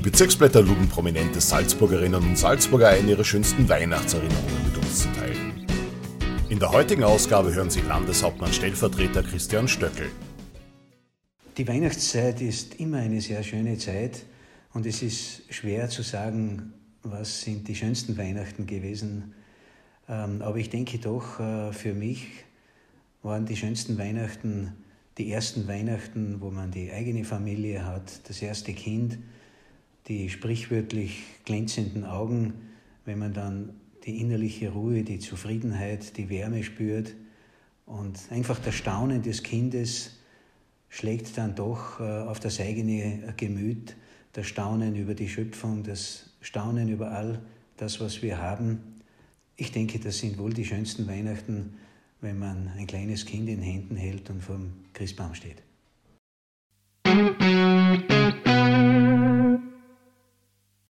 Die Bezirksblätter luden prominente Salzburgerinnen und Salzburger ein, ihre schönsten Weihnachtserinnerungen mit uns zu teilen. In der heutigen Ausgabe hören Sie Landeshauptmann Stellvertreter Christian Stöckel. Die Weihnachtszeit ist immer eine sehr schöne Zeit und es ist schwer zu sagen, was sind die schönsten Weihnachten gewesen. Ähm, aber ich denke doch, äh, für mich waren die schönsten Weihnachten die ersten Weihnachten, wo man die eigene Familie hat, das erste Kind, die sprichwörtlich glänzenden Augen, wenn man dann die innerliche Ruhe, die Zufriedenheit, die Wärme spürt und einfach das Staunen des Kindes schlägt dann doch äh, auf das eigene Gemüt, das Staunen über die Schöpfung, das Staunen über all das, was wir haben. Ich denke, das sind wohl die schönsten Weihnachten, wenn man ein kleines Kind in Händen hält und vor dem Christbaum steht.